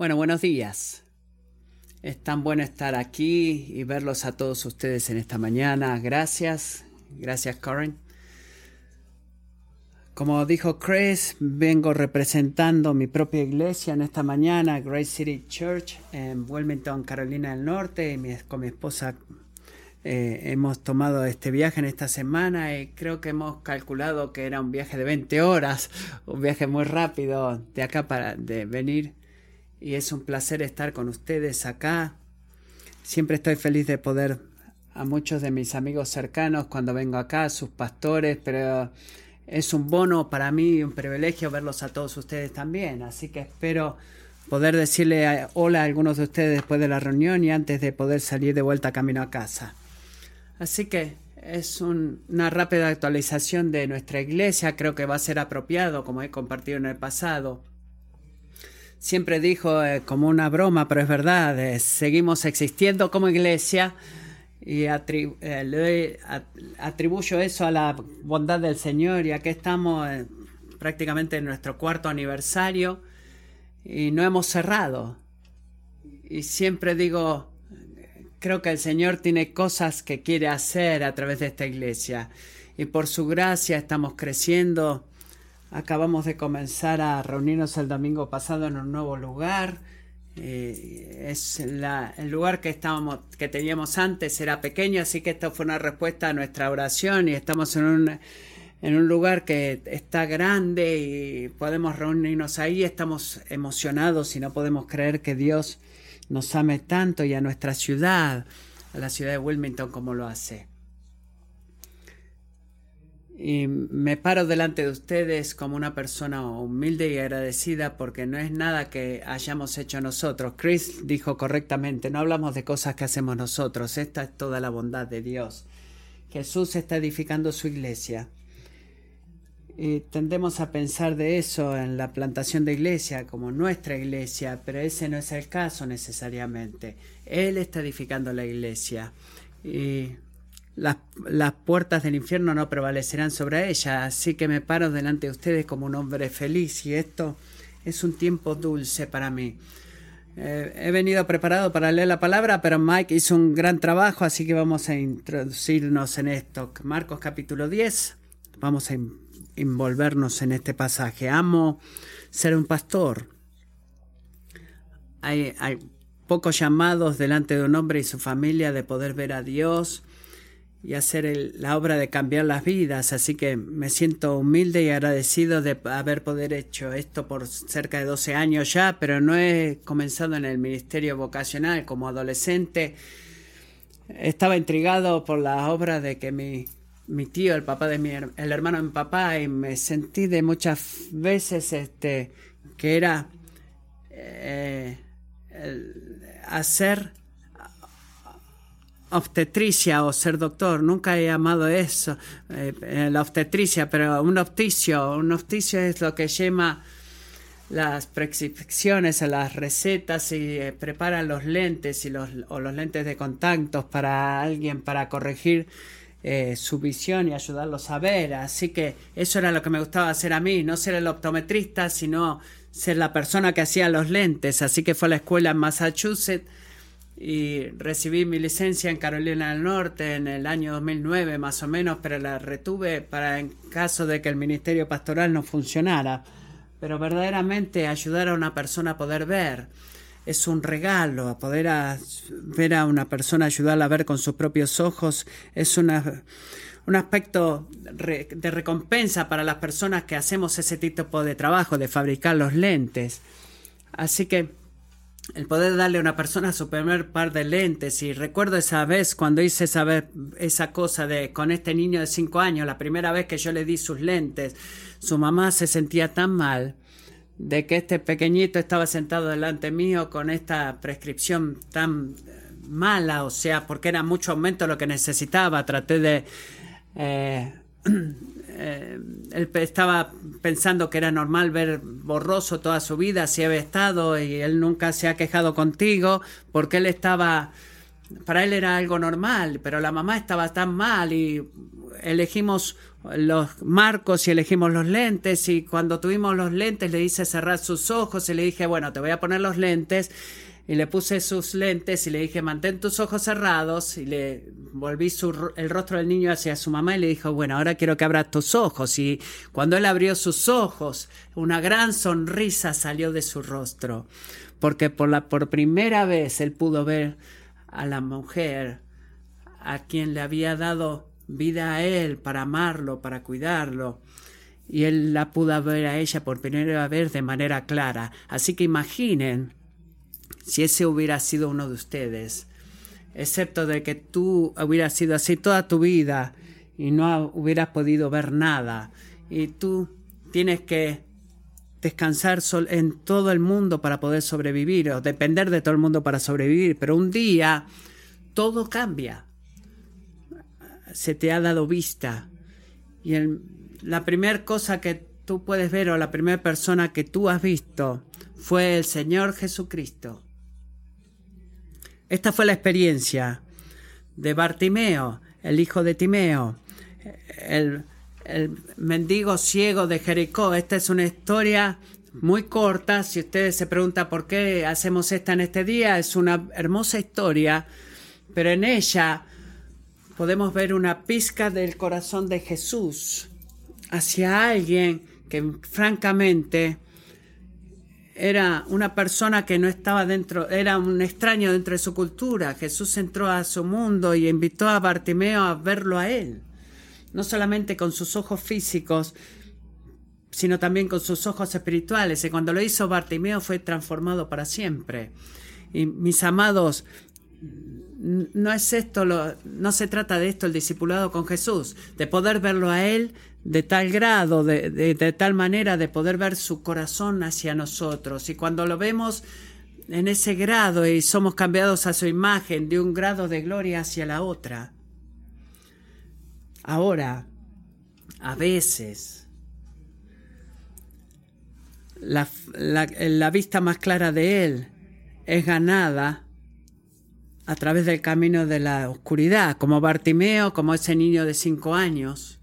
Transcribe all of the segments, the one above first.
Bueno, buenos días. Es tan bueno estar aquí y verlos a todos ustedes en esta mañana. Gracias. Gracias, Karen. Como dijo Chris, vengo representando mi propia iglesia en esta mañana, Grace City Church en Wilmington, Carolina del Norte. Y con mi esposa eh, hemos tomado este viaje en esta semana y creo que hemos calculado que era un viaje de 20 horas, un viaje muy rápido de acá para de venir y es un placer estar con ustedes acá. Siempre estoy feliz de poder a muchos de mis amigos cercanos cuando vengo acá, sus pastores, pero es un bono para mí y un privilegio verlos a todos ustedes también. Así que espero poder decirle hola a algunos de ustedes después de la reunión y antes de poder salir de vuelta camino a casa. Así que es una rápida actualización de nuestra iglesia, creo que va a ser apropiado, como he compartido en el pasado siempre dijo eh, como una broma, pero es verdad, eh, seguimos existiendo como iglesia y eh, atribuyo eso a la bondad del Señor y aquí estamos prácticamente en nuestro cuarto aniversario y no hemos cerrado. Y siempre digo, creo que el Señor tiene cosas que quiere hacer a través de esta iglesia y por su gracia estamos creciendo Acabamos de comenzar a reunirnos el domingo pasado en un nuevo lugar. Eh, es el lugar que estábamos, que teníamos antes era pequeño, así que esto fue una respuesta a nuestra oración y estamos en un, en un lugar que está grande y podemos reunirnos ahí. Estamos emocionados y no podemos creer que Dios nos ame tanto y a nuestra ciudad, a la ciudad de Wilmington como lo hace. Y me paro delante de ustedes como una persona humilde y agradecida porque no es nada que hayamos hecho nosotros. Chris dijo correctamente, no hablamos de cosas que hacemos nosotros, esta es toda la bondad de Dios. Jesús está edificando su iglesia. Y tendemos a pensar de eso en la plantación de iglesia como nuestra iglesia, pero ese no es el caso necesariamente. Él está edificando la iglesia. Y las, puertas del infierno no prevalecerán sobre ella, así que me paro delante de ustedes como un hombre feliz y esto es un tiempo dulce para mí. Eh, he venido preparado para leer la palabra, pero Mike hizo un gran trabajo, así que vamos a introducirnos en esto. Marcos capítulo 10, vamos a envolvernos en este pasaje. Amo ser un pastor. Hay, hay pocos llamados delante de un hombre y su familia de poder ver a Dios y hacer la obra de cambiar las vidas. Así que me siento humilde y agradecido de haber poder hecho esto por cerca de 12 años ya, pero no he comenzado en el ministerio vocacional como adolescente. Estaba intrigado por la obra de que mi, mi tío, el papá de mi el hermano de mi papá, y me sentí de muchas veces este que era eh, hacer obstetricia o ser doctor, nunca he llamado eso, eh, la obstetricia, pero un opticio, un opticio es lo que llama las prescripciones, las recetas y eh, prepara los lentes y los, o los lentes de contactos para alguien para corregir eh, su visión y ayudarlos a ver. Así que eso era lo que me gustaba hacer a mí, no ser el optometrista, sino ser la persona que hacía los lentes. Así que fue a la escuela en Massachusetts y recibí mi licencia en Carolina del Norte en el año 2009 más o menos, pero la retuve para en caso de que el ministerio pastoral no funcionara. Pero verdaderamente ayudar a una persona a poder ver es un regalo, a poder ver a una persona, ayudarla a ver con sus propios ojos, es una, un aspecto de recompensa para las personas que hacemos ese tipo de trabajo, de fabricar los lentes. Así que el poder darle a una persona su primer par de lentes. Y recuerdo esa vez cuando hice esa, vez, esa cosa de con este niño de cinco años, la primera vez que yo le di sus lentes, su mamá se sentía tan mal de que este pequeñito estaba sentado delante mío con esta prescripción tan mala, o sea, porque era mucho aumento lo que necesitaba. Traté de eh, eh, él estaba pensando que era normal ver borroso toda su vida, si había estado y él nunca se ha quejado contigo, porque él estaba para él era algo normal, pero la mamá estaba tan mal y elegimos los marcos y elegimos los lentes y cuando tuvimos los lentes le hice cerrar sus ojos y le dije, bueno, te voy a poner los lentes y le puse sus lentes y le dije, mantén tus ojos cerrados y le volví el rostro del niño hacia su mamá y le dijo, bueno, ahora quiero que abras tus ojos. Y cuando él abrió sus ojos, una gran sonrisa salió de su rostro, porque por, la, por primera vez él pudo ver a la mujer a quien le había dado vida a él para amarlo, para cuidarlo. Y él la pudo ver a ella por primera vez de manera clara. Así que imaginen si ese hubiera sido uno de ustedes, excepto de que tú hubieras sido así toda tu vida y no hubieras podido ver nada, y tú tienes que descansar en todo el mundo para poder sobrevivir o depender de todo el mundo para sobrevivir, pero un día todo cambia. Se te ha dado vista y la primera cosa que tú puedes ver o la primera persona que tú has visto fue el Señor Jesucristo. Esta fue la experiencia de Bartimeo, el hijo de Timeo, el, mendigo ciego de Jericó. Esta es una historia muy corta. Si ustedes se preguntan por qué hacemos esta en este día, es una hermosa historia, pero en ella podemos ver una pizca del corazón de Jesús hacia alguien que francamente era una persona que no estaba dentro, era un extraño dentro de su cultura. Jesús entró a su mundo y invitó a Bartimeo a verlo a él, no solamente con sus ojos físicos, sino también con sus ojos espirituales. Y cuando lo hizo Bartimeo fue transformado para siempre. Y mis amados, no es esto, lo, no se trata de esto el discipulado con Jesús, de poder verlo a Él de tal grado, de, de, tal manera de poder ver su corazón hacia nosotros. Y cuando lo vemos en ese grado y somos cambiados a su imagen de un grado de gloria hacia la otra. Ahora, a veces, la, la, la vista más clara de Él es ganada a través del camino de la oscuridad, como Bartimeo, como ese niño de cinco años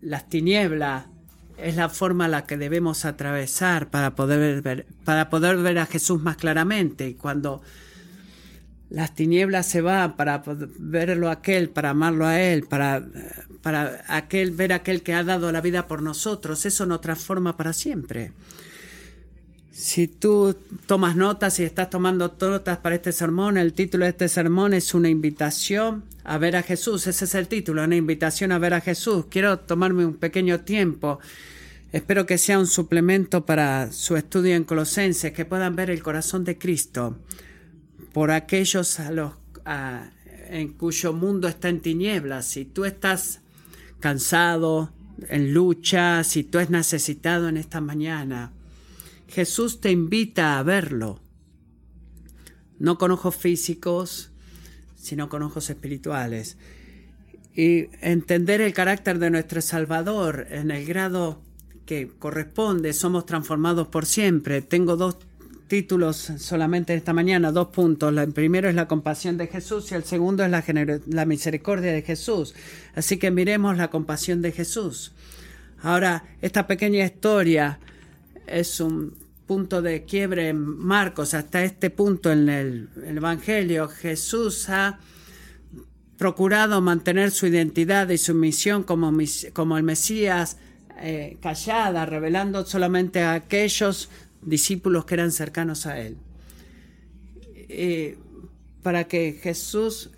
las tinieblas es la forma la que debemos atravesar para poder ver, para poder ver a Jesús más claramente. Y cuando las tinieblas se van para verlo a aquel, para amarlo a él, para, para aquel, ver a aquel que ha dado la vida por nosotros, eso nos transforma para siempre. Si tú tomas notas y estás tomando notas para este sermón, el título de este sermón es una invitación a ver a Jesús. Ese es el título, una invitación a ver a Jesús. Quiero tomarme un pequeño tiempo. Espero que sea un suplemento para su estudio en Colosenses, que puedan ver el corazón de Cristo por aquellos a los en cuyo mundo está en tinieblas. Si tú estás cansado, en lucha, si tú es necesitado en esta mañana, Jesús te invita a verlo, no con ojos físicos, sino con ojos espirituales. Y entender el carácter de nuestro Salvador en el grado que corresponde, somos transformados por siempre. Tengo dos títulos solamente esta mañana, dos puntos. El primero es la compasión de Jesús y el segundo es la, misericordia de Jesús. Así que miremos la compasión de Jesús. Ahora, esta pequeña historia es un punto de quiebre en Marcos, hasta este punto en el, Evangelio, Jesús ha procurado mantener su identidad y su misión como, como el Mesías eh, callada, revelando solamente a aquellos discípulos que eran cercanos a él. para que Jesús,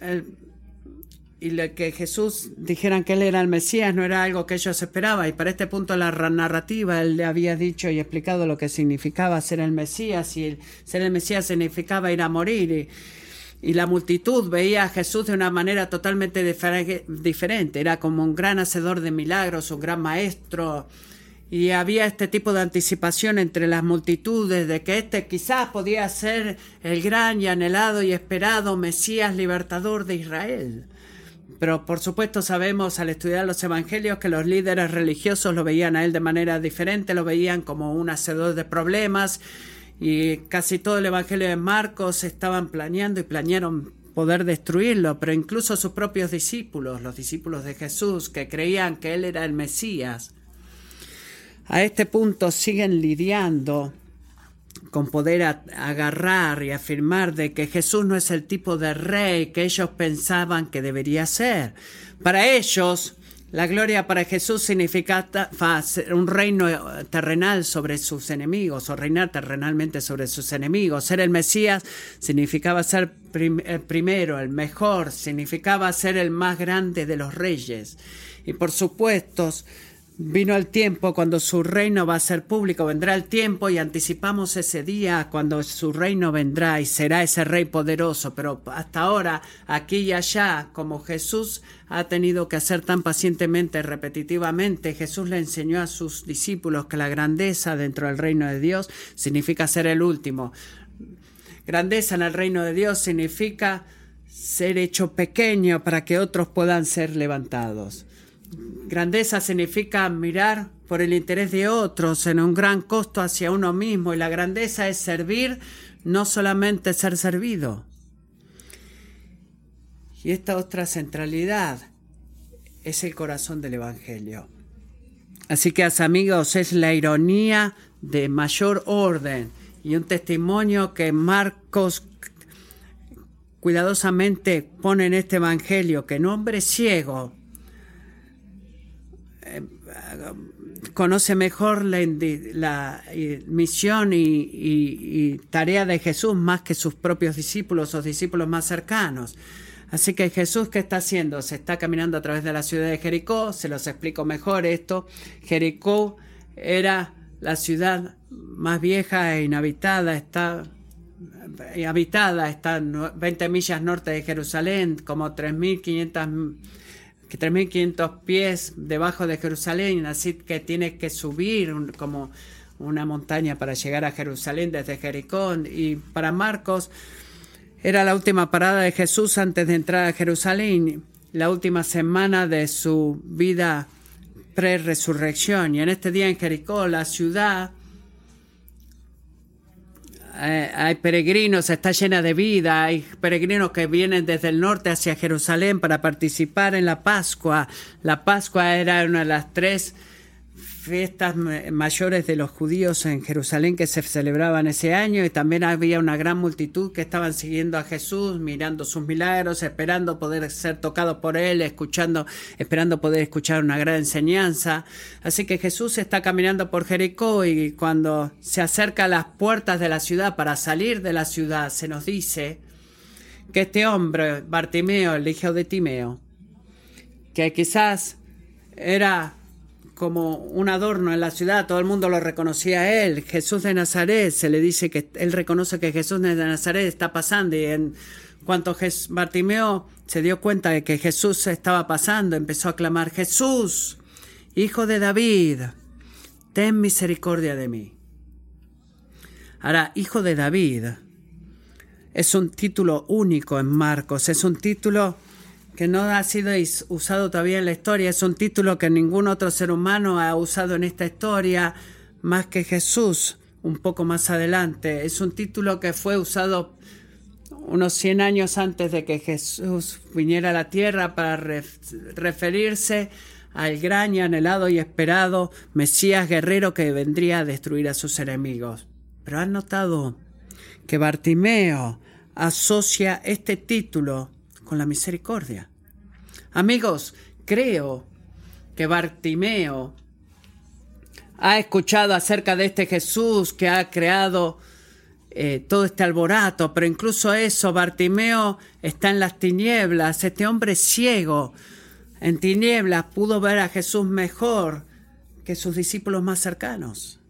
y que Jesús dijeran que él era el Mesías no era algo que ellos esperaban. Y para este punto la narrativa él le había dicho y explicado lo que significaba ser el Mesías y ser el Mesías significaba ir a morir y, la multitud veía a Jesús de una manera totalmente diferente. Era como un gran hacedor de milagros un gran maestro y había este tipo de anticipación entre las multitudes de que este quizás podía ser el gran y anhelado y esperado Mesías libertador de Israel pero por supuesto sabemos al estudiar los evangelios que los líderes religiosos lo veían a él de manera diferente, lo veían como un hacedor de problemas y casi todo el evangelio de Marcos estaban planeando y planearon poder destruirlo, pero incluso sus propios discípulos, los discípulos de Jesús, que creían que Él era el Mesías, a este punto siguen lidiando con poder agarrar y afirmar de que Jesús no es el tipo de rey que ellos pensaban que debería ser. Para ellos, la gloria para Jesús significaba un reino terrenal sobre sus enemigos o reinar terrenalmente sobre sus enemigos. Ser el Mesías significaba ser el primero, el mejor, significaba ser el más grande de los reyes. Y por supuesto, Vino el tiempo cuando su reino va a ser público, vendrá el tiempo y anticipamos ese día cuando su reino vendrá y será ese rey poderoso, pero hasta ahora, aquí y allá, como Jesús ha tenido que hacer tan pacientemente, repetitivamente, Jesús le enseñó a sus discípulos que la grandeza dentro del reino de Dios significa ser el último. Grandeza en el reino de Dios significa ser hecho pequeño para que otros puedan ser levantados. Grandeza significa mirar por el interés de otros en un gran costo hacia uno mismo y la grandeza es servir, no solamente ser servido. Y esta otra centralidad es el corazón del Evangelio. Así que, amigos, es la ironía de mayor orden y un testimonio que Marcos cuidadosamente pone en este Evangelio, que un hombre ciego conoce mejor la, misión y, tarea de Jesús más que sus propios discípulos o discípulos más cercanos. Así que Jesús, ¿qué está haciendo? Se está caminando a través de la ciudad de Jericó, se los explico mejor esto. Jericó era la ciudad más vieja e inhabitada, está habitada, está 20 millas norte de Jerusalén, como 3.500 que 3.500 pies debajo de Jerusalén, así que tiene que subir como una montaña para llegar a Jerusalén desde Jericó. Y para Marcos era la última parada de Jesús antes de entrar a Jerusalén, la última semana de su vida pre-resurrección. Y en este día en Jericó, la ciudad eh, hay peregrinos, está llena de vida, hay peregrinos que vienen desde el norte hacia Jerusalén para participar en la Pascua. La Pascua era una de las tres fiestas mayores de los judíos en Jerusalén que se celebraban ese año y también había una gran multitud que estaban siguiendo a Jesús, mirando sus milagros, esperando poder ser tocados por él, escuchando, esperando poder escuchar una gran enseñanza. Así que Jesús está caminando por Jericó y cuando se acerca a las puertas de la ciudad para salir de la ciudad, se nos dice que este hombre, Bartimeo, el hijo de Timeo, que quizás era como un adorno en la ciudad, todo el mundo lo reconocía a él. Jesús de Nazaret, se le dice que él reconoce que Jesús de Nazaret está pasando y en cuanto Bartimeo se dio cuenta de que Jesús estaba pasando, empezó a clamar, Jesús, hijo de David, ten misericordia de mí. Ahora, hijo de David es un título único en Marcos, es un título que no ha sido usado todavía en la historia. Es un título que ningún otro ser humano ha usado en esta historia más que Jesús un poco más adelante. Es un título que fue usado unos 100 años antes de que Jesús viniera a la tierra para referirse al gran y anhelado y esperado Mesías guerrero que vendría a destruir a sus enemigos. Pero han notado que Bartimeo asocia este título con la misericordia. Amigos, creo que Bartimeo ha escuchado acerca de este Jesús que ha creado eh, todo este alboroto, pero incluso eso, Bartimeo está en las tinieblas, este hombre ciego en tinieblas pudo ver a Jesús mejor que sus discípulos más cercanos.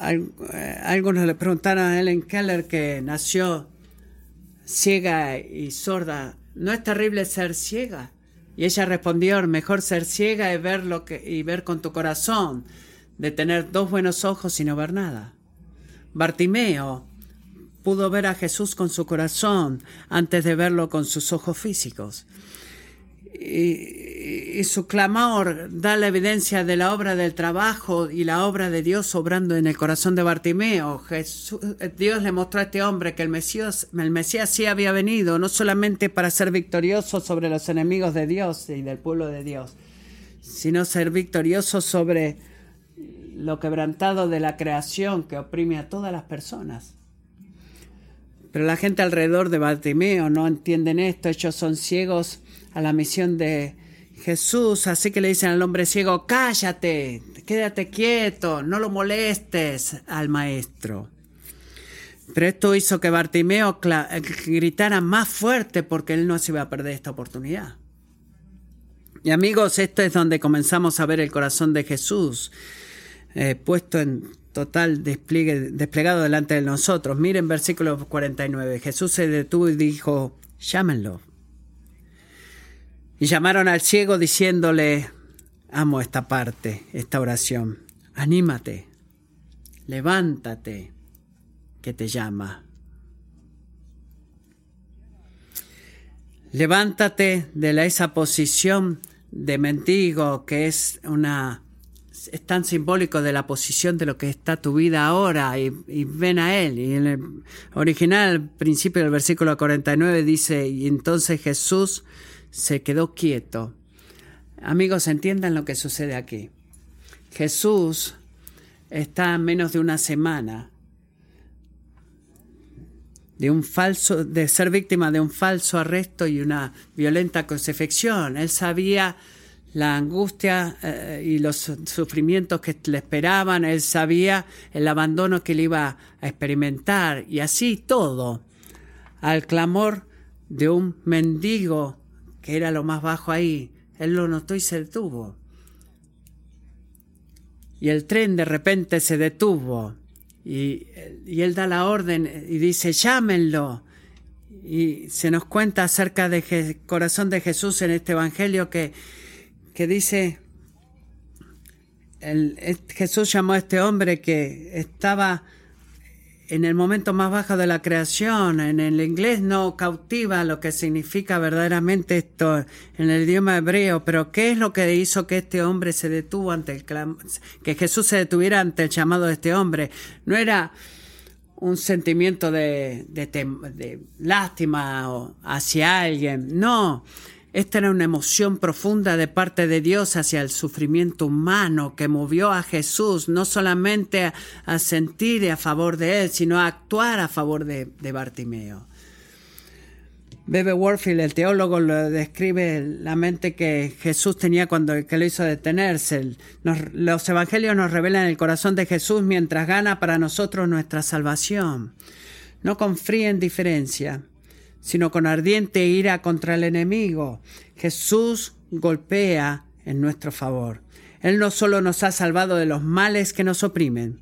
Eh, algunos le preguntaron a Ellen Keller que nació ciega y sorda, ¿no es terrible ser ciega? Y ella respondió, mejor ser ciega y ver, lo que, y ver con tu corazón, de tener dos buenos ojos y no ver nada. Bartimeo pudo ver a Jesús con su corazón antes de verlo con sus ojos físicos. Y, y su clamor da la evidencia de la obra del trabajo y la obra de Dios obrando en el corazón de Bartimeo. Dios le mostró a este hombre que el Mesías, el Mesías sí había venido, no solamente para ser victorioso sobre los enemigos de Dios y del pueblo de Dios, sino ser victorioso sobre lo quebrantado de la creación que oprime a todas las personas. Pero la gente alrededor de Bartimeo no entienden esto, ellos son ciegos a la misión de Jesús, así que le dicen al hombre ciego, cállate, quédate quieto, no lo molestes al maestro. Pero esto hizo que Bartimeo gritara más fuerte porque él no se iba a perder esta oportunidad. Y amigos, esto es donde comenzamos a ver el corazón de Jesús eh, puesto en total despliegue, desplegado delante de nosotros. Miren versículo 49. Jesús se detuvo y dijo, llámenlo. Y llamaron al ciego diciéndole, amo esta parte, esta oración, anímate, levántate, que te llama. Levántate de la, esa posición de mendigo que es una es tan simbólico de la posición de lo que está tu vida ahora y, ven a Él. Y en el original, principio del versículo 49 dice, y entonces Jesús se quedó quieto. Amigos, entiendan lo que sucede aquí. Jesús está menos de una semana de un falso, de ser víctima de un falso arresto y una violenta crucifixión. Él sabía la angustia eh, y los sufrimientos que le esperaban, él sabía el abandono que él iba a experimentar y así todo, al clamor de un mendigo que era lo más bajo ahí, él lo notó y se detuvo. Y el tren de repente se detuvo y, y él da la orden y dice, llámenlo. Y se nos cuenta acerca del corazón de Jesús en este Evangelio que que dice, el, Jesús llamó a este hombre que estaba en el momento más bajo de la creación. En el inglés no cautiva lo que significa verdaderamente esto en el idioma hebreo, pero ¿qué es lo que hizo que este hombre se detuvo ante el que Jesús se detuviera ante el llamado de este hombre? No era un sentimiento de, de, de lástima hacia alguien, no esta era una emoción profunda de parte de Dios hacia el sufrimiento humano que movió a Jesús no solamente a, sentir a favor de él, sino a actuar a favor de, Bartimeo. Bebe Warfield, el teólogo, lo describe la mente que Jesús tenía cuando que lo hizo detenerse. los evangelios nos revelan el corazón de Jesús mientras gana para nosotros nuestra salvación. No con fría indiferencia sino con ardiente ira contra el enemigo. Jesús golpea en nuestro favor. Él no solo nos ha salvado de los males que nos oprimen,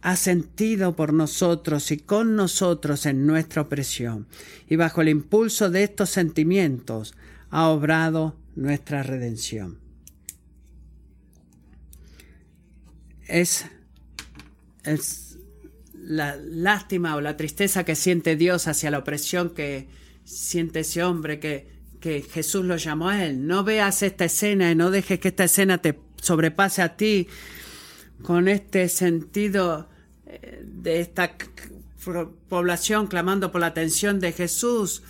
ha sentido por nosotros y con nosotros en nuestra opresión, y bajo el impulso de estos sentimientos ha obrado nuestra redención. Es, es la lástima o la tristeza que siente Dios hacia la opresión que siente ese hombre que, que Jesús lo llamó a él. No veas esta escena y no dejes que esta escena te sobrepase a ti con este sentido eh, de esta población clamando por la atención de Jesús.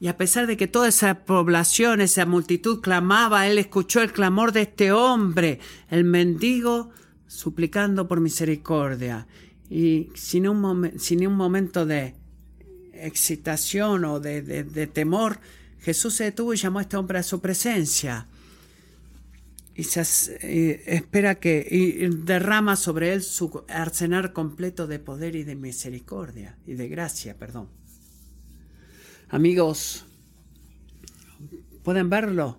Y a pesar de que toda esa población, esa multitud clamaba, él escuchó el clamor de este hombre, el mendigo, suplicando por misericordia y sin un, sin un momento de excitación o de, temor, Jesús se detuvo y llamó a este hombre a su presencia. Y se espera que y derrama sobre él su arsenal completo de poder y de misericordia y de gracia, perdón. Amigos, ¿pueden verlo?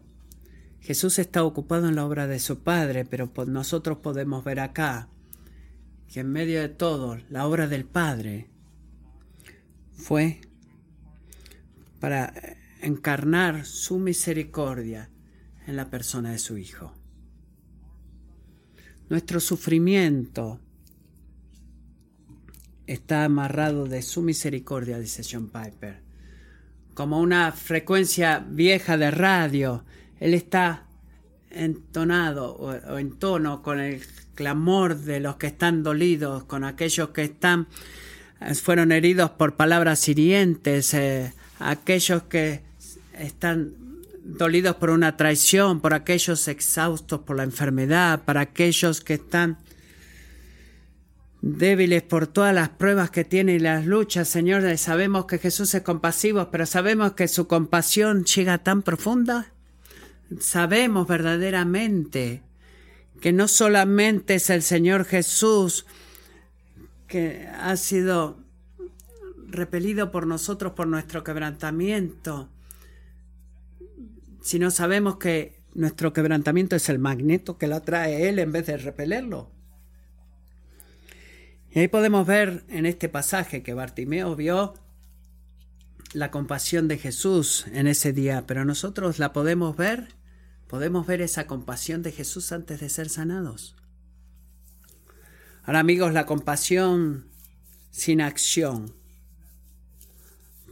Jesús está ocupado en la obra de su Padre, pero nosotros podemos ver acá que en medio de todo la obra del Padre fue para encarnar su misericordia en la persona de su Hijo. Nuestro sufrimiento está amarrado de su misericordia, dice John Piper. Como una frecuencia vieja de radio, Él está entonado o, en tono con el clamor de los que están dolidos, con aquellos que están eh, fueron heridos por palabras hirientes, eh, aquellos que están dolidos por una traición, por aquellos exhaustos por la enfermedad, para aquellos que están débiles por todas las pruebas que tiene y las luchas, Señor. Sabemos que Jesús es compasivo, pero sabemos que su compasión llega tan profunda. Sabemos verdaderamente que no solamente es el Señor Jesús que ha sido repelido por nosotros por nuestro quebrantamiento, sino sabemos que nuestro quebrantamiento es el magneto que lo atrae Él en vez de repelerlo. Y ahí podemos ver en este pasaje que Bartimeo vio la compasión de Jesús en ese día, pero nosotros la podemos ver, podemos ver esa compasión de Jesús antes de ser sanados. Ahora amigos, la compasión sin acción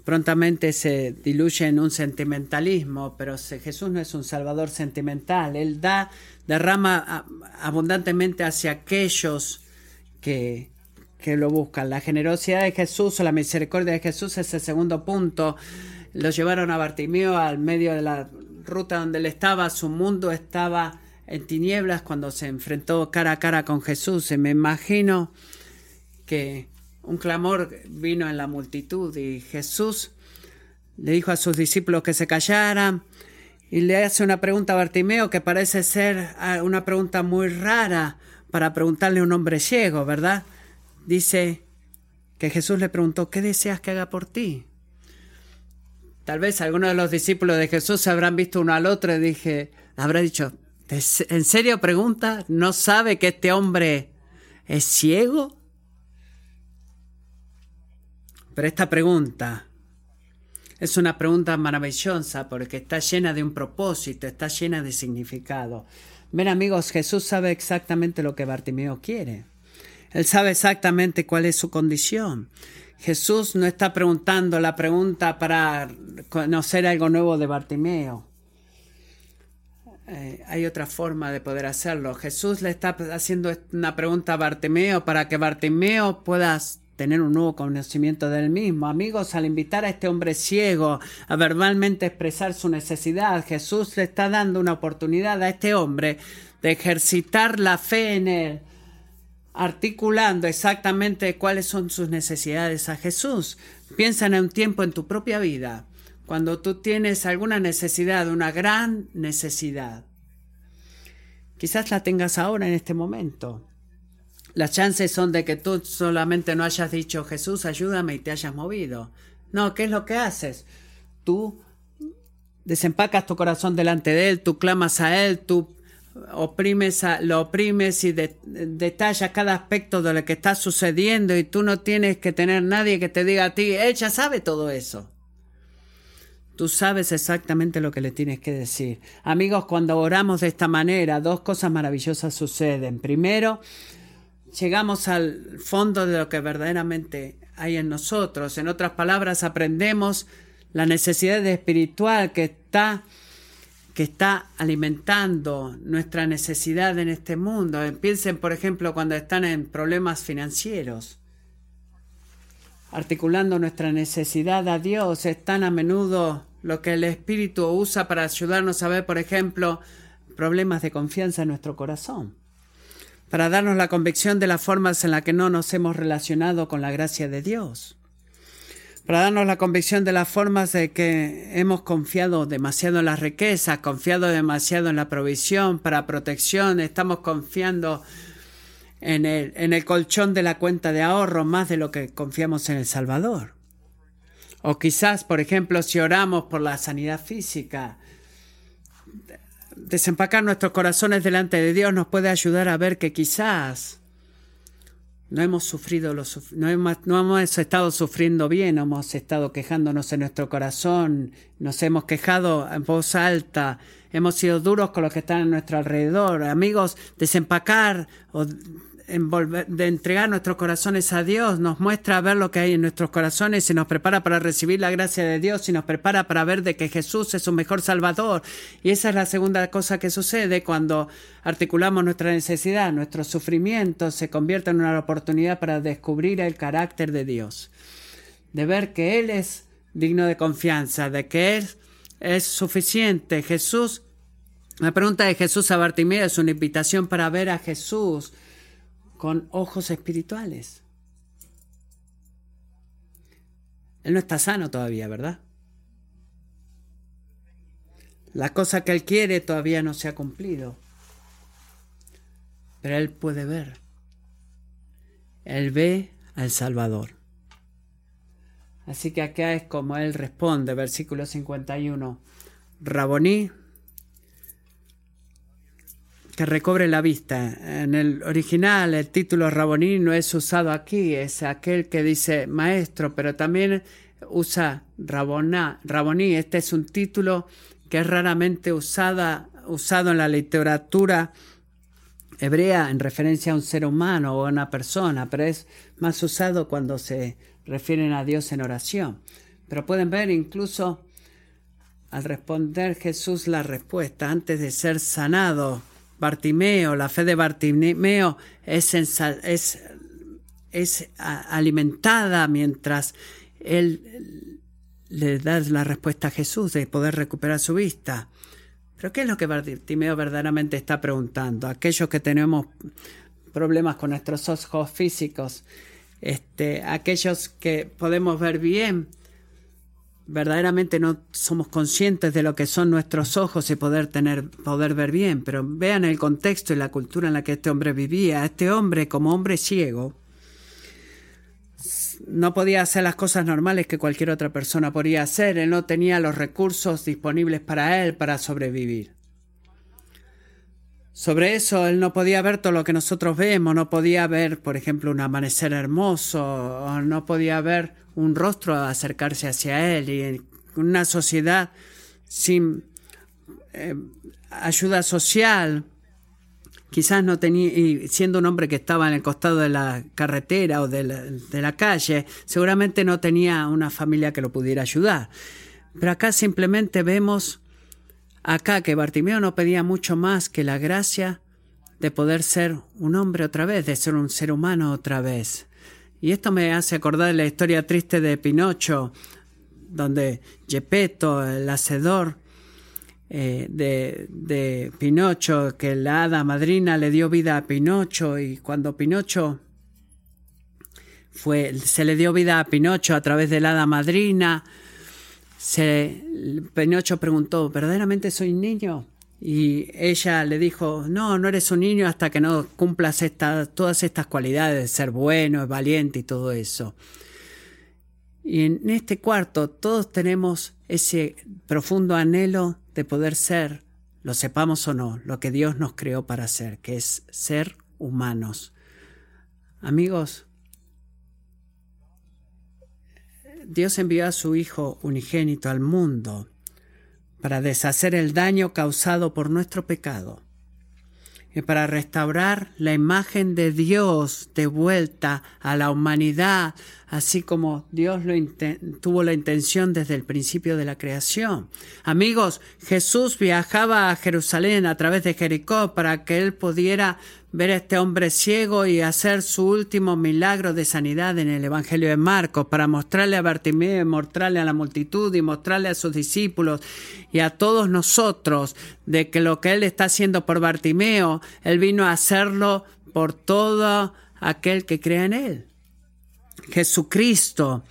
prontamente se diluye en un sentimentalismo, pero Jesús no es un salvador sentimental, Él da, derrama abundantemente hacia aquellos que, que lo buscan. La generosidad de Jesús o la misericordia de Jesús es el segundo punto. Lo llevaron a Bartimeo al medio de la ruta donde él estaba, su mundo estaba en tinieblas cuando se enfrentó cara a cara con Jesús. Y me imagino que un clamor vino en la multitud y Jesús le dijo a sus discípulos que se callaran y le hace una pregunta a Bartimeo que parece ser ah, una pregunta muy rara para preguntarle a un hombre ciego, ¿verdad? Dice que Jesús le preguntó, ¿qué deseas que haga por ti? Tal vez algunos de los discípulos de Jesús se habrán visto uno al otro y dije, habrá dicho, ¿en serio pregunta? ¿No sabe que este hombre es ciego? Pero esta pregunta es una pregunta maravillosa porque está llena de un propósito, está llena de significado. Ven amigos, Jesús sabe exactamente lo que Bartimeo quiere. Él sabe exactamente cuál es su condición. Jesús no está preguntando la pregunta para conocer algo nuevo de Bartimeo. Eh, hay otra forma de poder hacerlo. Jesús le está haciendo una pregunta a Bartimeo para que Bartimeo pueda tener un nuevo conocimiento del mismo. Amigos, al invitar a este hombre ciego a verbalmente expresar su necesidad, Jesús le está dando una oportunidad a este hombre de ejercitar la fe en él, articulando exactamente cuáles son sus necesidades a Jesús. Piensa en un tiempo en tu propia vida, cuando tú tienes alguna necesidad, una gran necesidad. Quizás la tengas ahora en este momento. Las chances son de que tú solamente no hayas dicho Jesús, ayúdame y te hayas movido. No, ¿qué es lo que haces? Tú desempacas tu corazón delante de Él, tú clamas a Él, tú lo oprimes y detallas cada aspecto de lo que está sucediendo y tú no tienes que tener nadie que te diga a ti, ella sabe todo eso. Tú sabes exactamente lo que le tienes que decir. Amigos, cuando oramos de esta manera, dos cosas maravillosas suceden. Primero, llegamos al fondo de lo que verdaderamente hay en nosotros. En otras palabras, aprendemos la necesidad espiritual que está que está alimentando nuestra necesidad en este mundo. Piensen, por ejemplo, cuando están en problemas financieros, articulando nuestra necesidad a Dios, es tan a menudo lo que el Espíritu usa para ayudarnos a ver, por ejemplo, problemas de confianza en nuestro corazón para darnos la convicción de las formas en las que no nos hemos relacionado con la gracia de Dios, para darnos la convicción de las formas de que hemos confiado demasiado en la riqueza, confiado demasiado en la provisión para protección, estamos confiando en el, en el colchón de la cuenta de ahorro más de lo que confiamos en el Salvador. O quizás, por ejemplo, si oramos por la sanidad física, desempacar nuestros corazones delante de Dios nos puede ayudar a ver que quizás no hemos sufrido lo no hemos, no hemos estado sufriendo bien, hemos estado quejándonos en nuestro corazón, nos hemos quejado en voz alta, hemos sido duros con los que están a nuestro alrededor. Amigos, desempacar de entregar nuestros corazones a Dios, nos muestra ver lo que hay en nuestros corazones y nos prepara para recibir la gracia de Dios y nos prepara para ver de que Jesús es un mejor Salvador. Y esa es la segunda cosa que sucede cuando articulamos nuestra necesidad, nuestro sufrimiento se convierte en una oportunidad para descubrir el carácter de Dios, de ver que Él es digno de confianza, de que Él es suficiente. Jesús la pregunta de Jesús a Bartimeo es una invitación para ver a Jesús con ojos espirituales. Él no está sano todavía, ¿verdad? La cosa que él quiere todavía no se ha cumplido. Pero él puede ver. Él ve al Salvador. Así que acá es como él responde, versículo 51. Raboní, que recobre la vista. En el original el título Raboní no es usado aquí, es aquel que dice maestro, pero también usa Raboná, Raboní. Este es un título que es raramente usada, usado en la literatura hebrea en referencia a un ser humano o a una persona, pero es más usado cuando se refieren a Dios en oración. Pero pueden ver incluso al responder Jesús la respuesta antes de ser sanado Bartimeo, la fe de Bartimeo es, es, es alimentada mientras él le da la respuesta a Jesús de poder recuperar su vista. Pero ¿qué es lo que Bartimeo verdaderamente está preguntando? Aquellos que tenemos problemas con nuestros ojos físicos, este, aquellos que podemos ver bien, verdaderamente no somos conscientes de lo que son nuestros ojos y poder tener poder ver bien, pero vean el contexto y la cultura en la que este hombre vivía. Este hombre como hombre ciego no podía hacer las cosas normales que cualquier otra persona podía hacer, él no tenía los recursos disponibles para él para sobrevivir. Sobre eso, él no podía ver todo lo que nosotros vemos, no podía ver, por ejemplo, un amanecer hermoso, o no podía ver un rostro acercarse hacia él. Y una sociedad sin eh, ayuda social, quizás no tenía, y siendo un hombre que estaba en el costado de la carretera o de la, de la calle, seguramente no tenía una familia que lo pudiera ayudar. Pero acá simplemente vemos acá que Bartimeo no pedía mucho más que la gracia de poder ser un hombre otra vez, de ser un ser humano otra vez. Y esto me hace acordar la historia triste de Pinocho, donde Gepetto, el hacedor eh, de, de, Pinocho, que la hada madrina le dio vida a Pinocho y cuando Pinocho fue, se le dio vida a Pinocho a través de la hada madrina, se, Pinocho preguntó, ¿verdaderamente soy niño? Y ella le dijo, no, no eres un niño hasta que no cumplas todas estas cualidades de ser bueno, valiente y todo eso. Y en este cuarto todos tenemos ese profundo anhelo de poder ser, lo sepamos o no, lo que Dios nos creó para ser, que es ser humanos. Amigos, Dios envió a su Hijo unigénito al mundo para deshacer el daño causado por nuestro pecado y para restaurar la imagen de Dios de vuelta a la humanidad, así como Dios lo tuvo la intención desde el principio de la creación. Amigos, Jesús viajaba a Jerusalén a través de Jericó para que él pudiera ver a este hombre ciego y hacer su último milagro de sanidad en el Evangelio de Marcos, para mostrarle a Bartimeo, mostrarle a la multitud y mostrarle a sus discípulos y a todos nosotros de que lo que Él está haciendo por Bartimeo, Él vino a hacerlo por todo aquel que crea en Él. Jesucristo,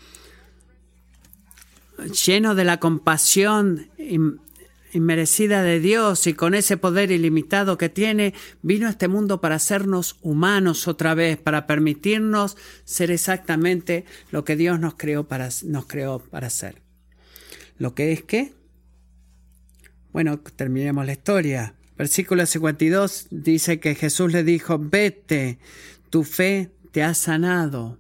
lleno de la compasión inmerecida de Dios y con ese poder ilimitado que tiene, vino a este mundo para hacernos humanos otra vez, para permitirnos ser exactamente lo que Dios nos creó para, nos creó para ser. ¿Lo que es qué? Bueno, terminemos la historia. Versículo 52 dice que Jesús le dijo, vete, tu fe te ha sanado.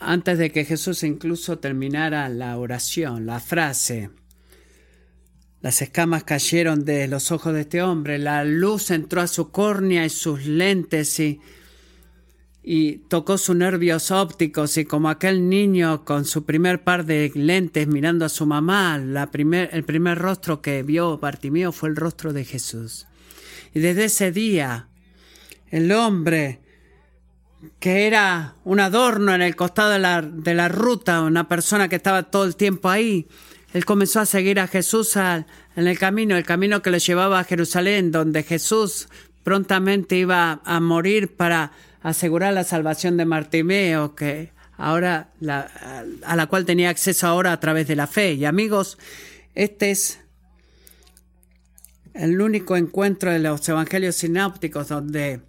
Antes de que Jesús incluso terminara la oración, la frase, Las escamas cayeron de los ojos de este hombre, la luz entró a su córnea y sus lentes y, y tocó sus nervios ópticos y como aquel niño con su primer par de lentes mirando a su mamá, la primer, el primer rostro que vio Bartimeo fue el rostro de Jesús. Y desde ese día, el hombre que era un adorno en el costado de la, de la ruta, una persona que estaba todo el tiempo ahí, él comenzó a seguir a Jesús en el camino, el camino que le llevaba a Jerusalén, donde Jesús prontamente iba a morir para asegurar la salvación de Martimeo, que ahora a la cual tenía acceso ahora a través de la fe. Y amigos, este es el único encuentro de los evangelios sinápticos donde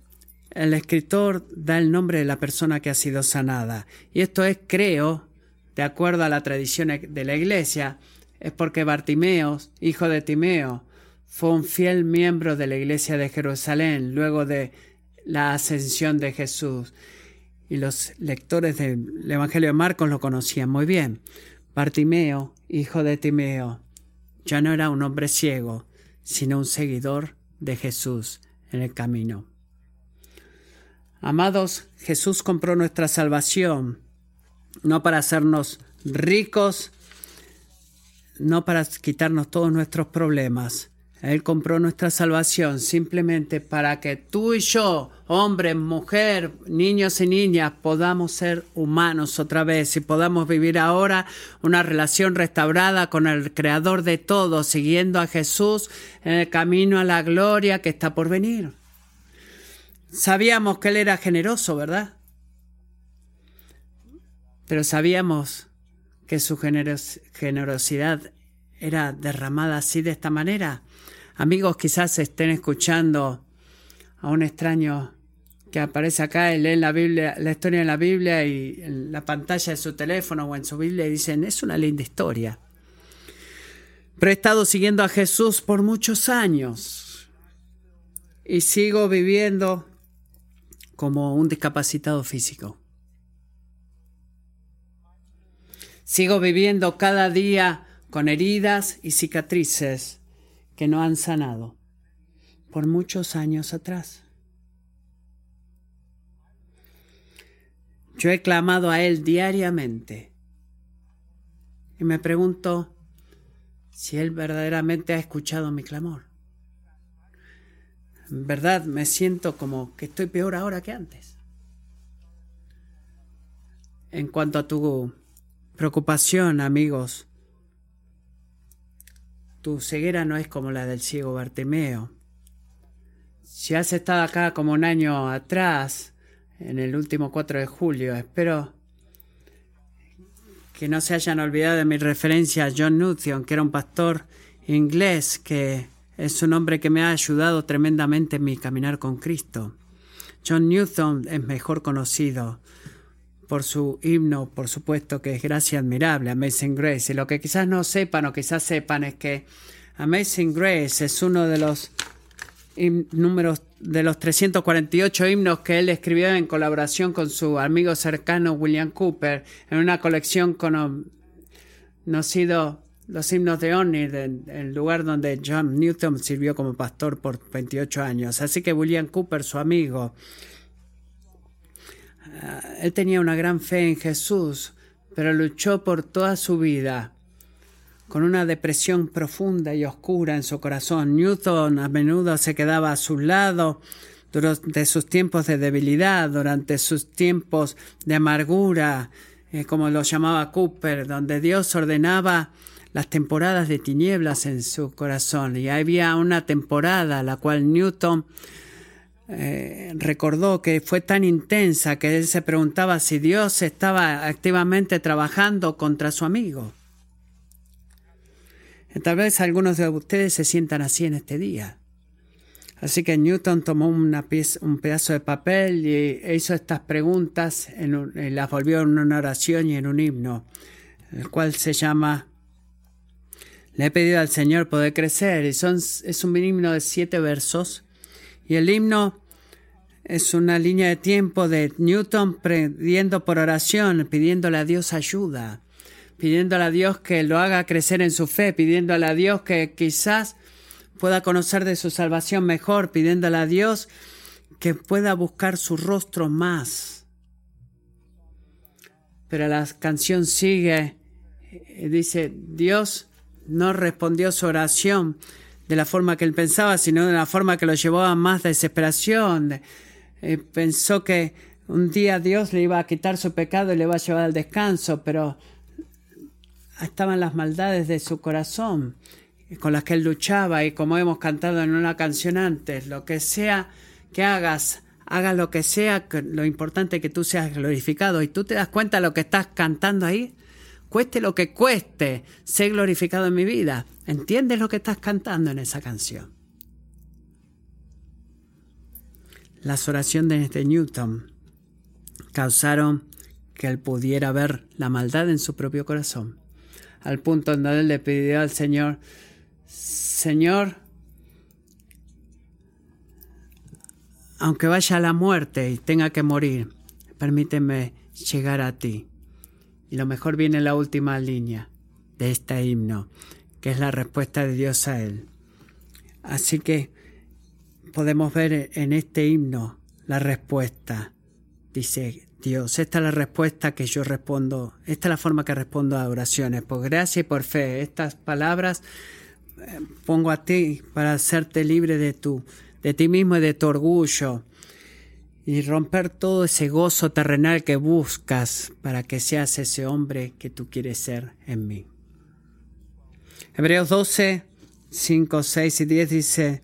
el escritor da el nombre de la persona que ha sido sanada. Y esto es, creo, de acuerdo a la tradición de la iglesia, es porque Bartimeo, hijo de Timeo, fue un fiel miembro de la iglesia de Jerusalén luego de la ascensión de Jesús. Y los lectores del Evangelio de Marcos lo conocían muy bien. Bartimeo, hijo de Timeo, ya no era un hombre ciego, sino un seguidor de Jesús en el camino. Amados, Jesús compró nuestra salvación, no para hacernos ricos, no para quitarnos todos nuestros problemas. Él compró nuestra salvación simplemente para que tú y yo, hombre, mujer, niños y niñas, podamos ser humanos otra vez y podamos vivir ahora una relación restaurada con el Creador de todo, siguiendo a Jesús en el camino a la gloria que está por venir. Sabíamos que Él era generoso, ¿verdad? Pero sabíamos que su generosidad era derramada así de esta manera. Amigos, quizás estén escuchando a un extraño que aparece acá y lee la Biblia, la historia de la Biblia y en la pantalla de su teléfono o en su Biblia y dicen, es una linda historia. Pero he estado siguiendo a Jesús por muchos años y sigo viviendo como un discapacitado físico. Sigo viviendo cada día con heridas y cicatrices que no han sanado por muchos años atrás. Yo he clamado a Él diariamente y me pregunto si Él verdaderamente ha escuchado mi clamor. Verdad me siento como que estoy peor ahora que antes. En cuanto a tu Preocupación, amigos. Tu ceguera no es como la del ciego Bartimeo. Si has estado acá como un año atrás, en el último 4 de julio, espero que no se hayan olvidado de mi referencia a John Newton, que era un pastor inglés, que es un hombre que me ha ayudado tremendamente en mi caminar con Cristo. John Newton es mejor conocido por su himno, por supuesto que es Gracia Admirable, Amazing Grace. Y lo que quizás no sepan o quizás sepan es que Amazing Grace es uno de los números de los 348 himnos que él escribió en colaboración con su amigo cercano William Cooper en una colección conocido los himnos de Onir, el lugar donde John Newton sirvió como pastor por 28 años. Así que William Cooper, su amigo, Ah, él tenía una gran fe en Jesús, pero luchó por toda su vida con una depresión profunda y oscura en su corazón. Newton a menudo se quedaba a su lado durante sus tiempos de debilidad, durante sus tiempos de amargura, eh, como lo llamaba Cooper, donde Dios ordenaba las temporadas de tinieblas en su corazón. Y había una temporada la cual Newton eh, recordó que fue tan intensa que él se preguntaba si Dios estaba activamente trabajando contra su amigo. Tal vez algunos de ustedes se sientan así en este día. Así que Newton tomó un pedazo de papel y hizo estas preguntas, en y las volvió en una oración y en un himno, el cual se llama Le he pedido al Señor poder crecer. Y son, es un himno de siete versos. Y el himno es una línea de tiempo de Newton pidiendo por oración, pidiéndole a Dios ayuda. pidiéndole a Dios que lo haga crecer en su fe, pidiéndole a Dios que quizás pueda conocer de su salvación mejor, pidiéndole a Dios que pueda buscar su rostro más. Pero la canción sigue, dice, Dios no respondió su oración de la forma que él pensaba, sino de la forma que lo llevó a más desesperación. Eh, pensó que un día Dios le iba a quitar su pecado y le iba a llevar al descanso, pero estaban las maldades de su corazón con las que él luchaba y como hemos cantado en una canción antes, lo que sea que hagas, hagas lo que sea, lo importante es que tú seas glorificado y tú te das cuenta de lo que estás cantando ahí, cueste lo que cueste, sé glorificado en mi vida. ¿Entiendes lo que estás cantando en esa canción? Las oraciones de Newton causaron que él pudiera ver la maldad en su propio corazón, al punto donde él le pidió al Señor, Señor, aunque vaya a la muerte y tenga que morir, permíteme llegar a ti. Y lo mejor viene la última línea de este himno, que es la respuesta de Dios a él. Así que podemos ver en este himno la respuesta. Dice Dios, esta es la respuesta que yo respondo, esta es la forma que respondo a oraciones, por gracia y por fe. Estas palabras eh, pongo a ti para hacerte libre de tu, de ti mismo y de tu orgullo y romper todo ese gozo terrenal que buscas para que seas ese hombre que tú quieres ser en mí. Hebreos 12, 5, 6 y 10 dice,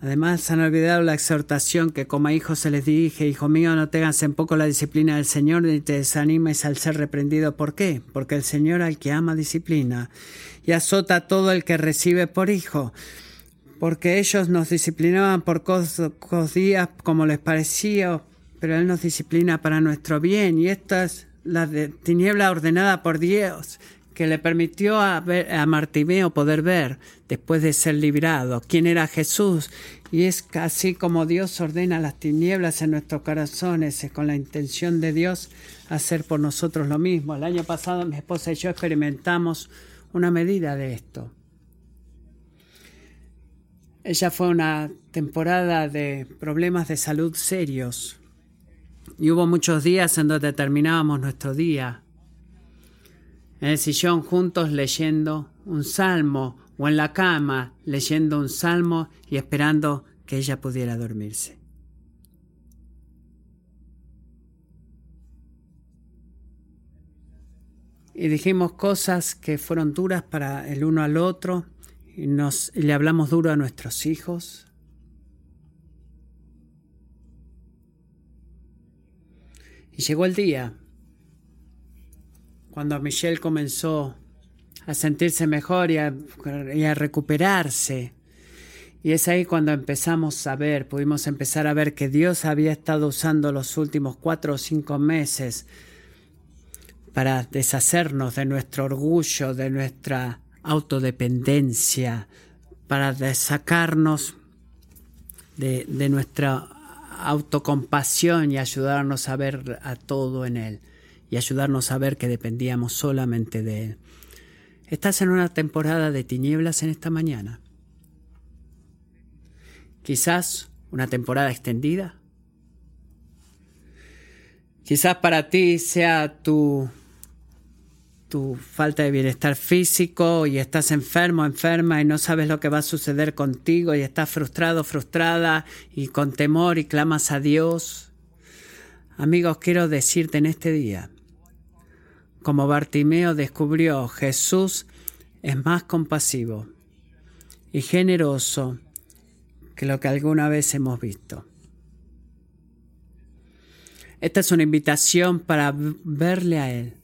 Además han olvidado la exhortación que como a hijos se les dije, hijo mío, no tengas en poco la disciplina del Señor ni te desanimes al ser reprendido. ¿Por qué? Porque el Señor al que ama disciplina y azota a todo el que recibe por hijo. Porque ellos nos disciplinaban por días como les parecía, pero Él nos disciplina para nuestro bien. Y esta es la tiniebla ordenada por Dios que le permitió a, a Martimeo poder ver después de ser librado quién era Jesús. Y es así como Dios ordena las tinieblas en nuestros corazones, es con la intención de Dios hacer por nosotros lo mismo. El año pasado mi esposa y yo experimentamos una medida de esto. Ella fue una temporada de problemas de salud serios y hubo muchos días en donde terminábamos nuestro día en el sillón juntos leyendo un salmo o en la cama leyendo un salmo y esperando que ella pudiera dormirse. Y dijimos cosas que fueron duras para el uno al otro nos, le hablamos duro a nuestros hijos. Y llegó el día cuando Michelle comenzó a sentirse mejor y a, recuperarse. Y es ahí cuando empezamos a ver, pudimos empezar a ver que Dios había estado usando los últimos cuatro o cinco meses para deshacernos de nuestro orgullo, de nuestra autodependencia, para sacarnos de, de nuestra autocompasión y ayudarnos a ver a todo en Él y ayudarnos a ver que dependíamos solamente de Él. Estás en una temporada de tinieblas en esta mañana. Quizás una temporada extendida. Quizás para ti sea tu, tu falta de bienestar físico y estás enfermo, enferma y no sabes lo que va a suceder contigo y estás frustrado, frustrada y con temor y clamas a Dios. Amigos, quiero decirte en este día, como Bartimeo descubrió, Jesús es más compasivo y generoso que lo que alguna vez hemos visto. Esta es una invitación para verle a Él.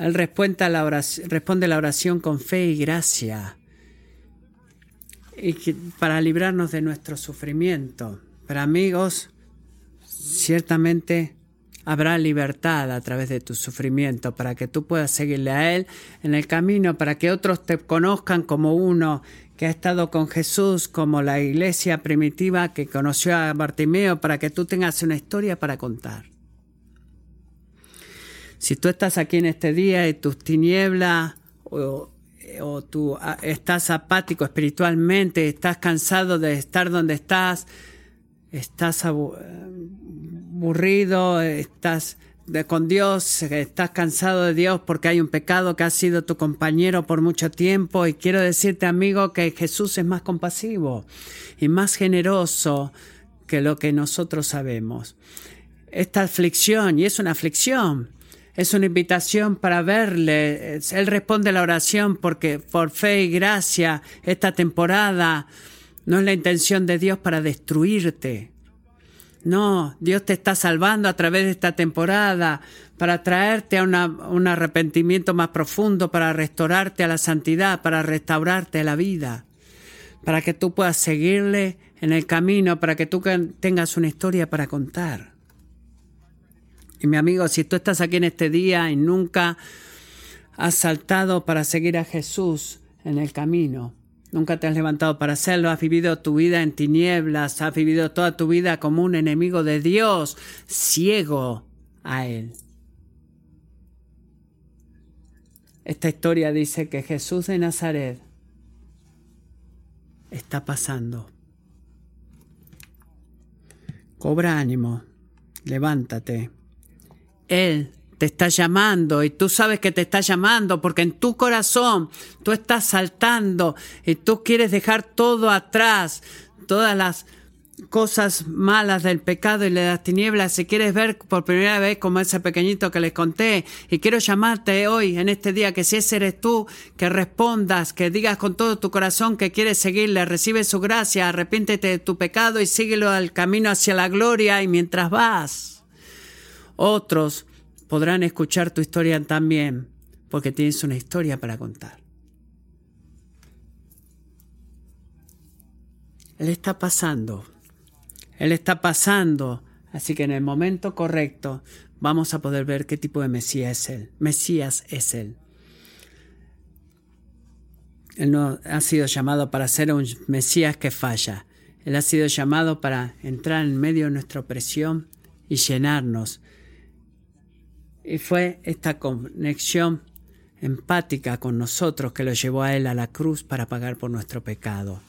Él responde, la oración, responde la oración con fe y gracia y para librarnos de nuestro sufrimiento. Pero amigos, ciertamente habrá libertad a través de tu sufrimiento para que tú puedas seguirle a Él en el camino, para que otros te conozcan como uno que ha estado con Jesús, como la iglesia primitiva que conoció a Bartimeo, para que tú tengas una historia para contar. Si tú estás aquí en este día y tus tinieblas o, o tú estás apático espiritualmente, estás cansado de estar donde estás, estás aburrido, estás con Dios, estás cansado de Dios porque hay un pecado que ha sido tu compañero por mucho tiempo y quiero decirte amigo que Jesús es más compasivo y más generoso que lo que nosotros sabemos. Esta aflicción, y es una aflicción, es una invitación para verle. Él responde la oración porque por fe y gracia esta temporada no es la intención de Dios para destruirte. No, Dios te está salvando a través de esta temporada para traerte a un arrepentimiento más profundo, para restaurarte a la santidad, para restaurarte a la vida, para que tú puedas seguirle en el camino, para que tú tengas una historia para contar. Y mi amigo, si tú estás aquí en este día y nunca has saltado para seguir a Jesús en el camino, nunca te has levantado para hacerlo, has vivido tu vida en tinieblas, has vivido toda tu vida como un enemigo de Dios, ciego a Él. Esta historia dice que Jesús de Nazaret está pasando. Cobra ánimo, levántate. Él te está llamando y tú sabes que te está llamando porque en tu corazón tú estás saltando y tú quieres dejar todo atrás, todas las cosas malas del pecado y de las tinieblas, si quieres ver por primera vez como ese pequeñito que les conté, y quiero llamarte hoy, en este día, que si ese eres tú, que respondas, que digas con todo tu corazón que quieres seguirle, recibe su gracia, arrepiéntete de tu pecado y síguelo al camino hacia la gloria y mientras vas otros podrán escuchar tu historia también, porque tienes una historia para contar. Él está pasando. Él está pasando. Así que en el momento correcto vamos a poder ver qué tipo de Mesías es Él. Mesías es Él. Él no ha sido llamado para ser un Mesías que falla. Él ha sido llamado para entrar en medio de nuestra opresión y llenarnos y fue esta conexión empática con nosotros que lo llevó a Él a la cruz para pagar por nuestro pecado,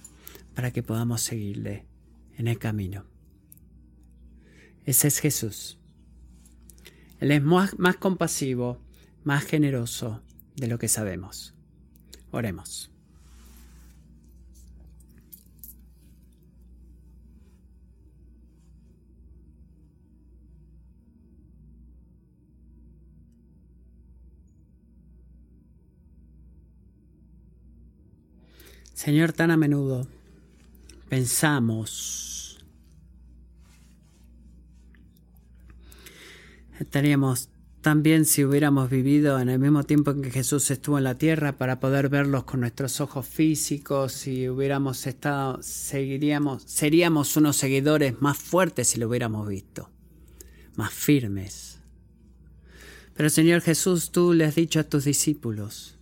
para que podamos seguirle en el camino. Ese es Jesús. Él es más, más compasivo, más generoso de lo que sabemos. Oremos. Señor, tan a menudo pensamos, estaríamos tan bien si hubiéramos vivido en el mismo tiempo en que Jesús estuvo en la tierra para poder verlos con nuestros ojos físicos, si hubiéramos estado, seguiríamos, seríamos unos seguidores más fuertes si lo hubiéramos visto, más firmes. Pero Señor Jesús, tú le has dicho a tus discípulos,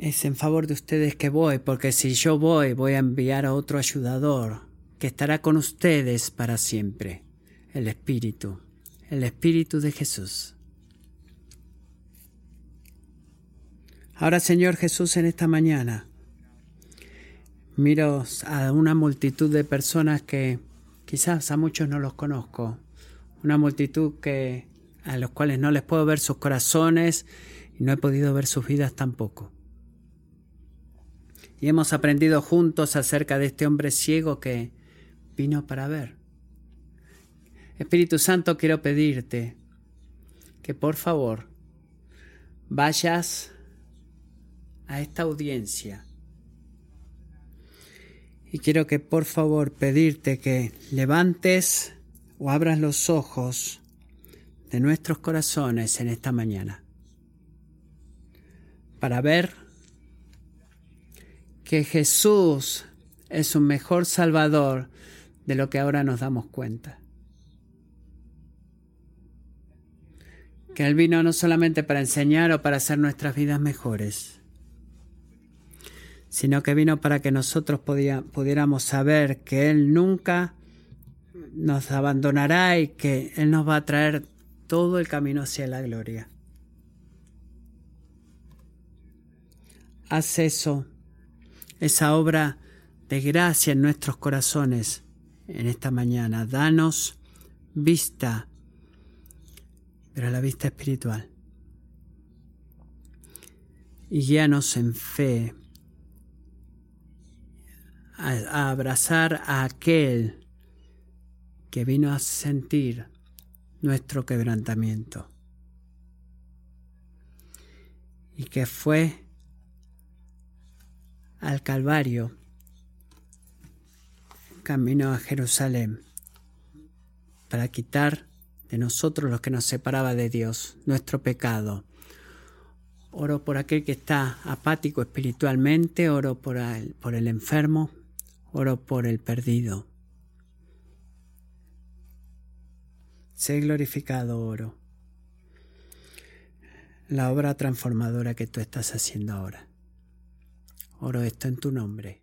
es en favor de ustedes que voy, porque si yo voy voy a enviar a otro ayudador que estará con ustedes para siempre, el Espíritu, el Espíritu de Jesús. Ahora, Señor Jesús, en esta mañana, miro a una multitud de personas que quizás a muchos no los conozco, una multitud que a los cuales no les puedo ver sus corazones y no he podido ver sus vidas tampoco y hemos aprendido juntos acerca de este hombre ciego que vino para ver. Espíritu Santo, quiero pedirte que por favor vayas a esta audiencia. Y quiero que por favor pedirte que levantes o abras los ojos de nuestros corazones en esta mañana para ver que Jesús es un mejor Salvador de lo que ahora nos damos cuenta. Que Él vino no solamente para enseñar o para hacer nuestras vidas mejores, sino que vino para que nosotros pudiéramos saber que Él nunca nos abandonará y que Él nos va a traer todo el camino hacia la gloria. Haz eso, esa obra de gracia en nuestros corazones en esta mañana. Danos vista, pero la vista espiritual. Y guíanos en fe a, abrazar a aquel que vino a sentir nuestro quebrantamiento y que fue al Calvario, camino a Jerusalén, para quitar de nosotros lo que nos separaba de Dios, nuestro pecado. Oro por aquel que está apático espiritualmente, oro por el, por el enfermo, oro por el perdido. Sé glorificado, oro. La obra transformadora que tú estás haciendo ahora. Oro esto en tu nombre.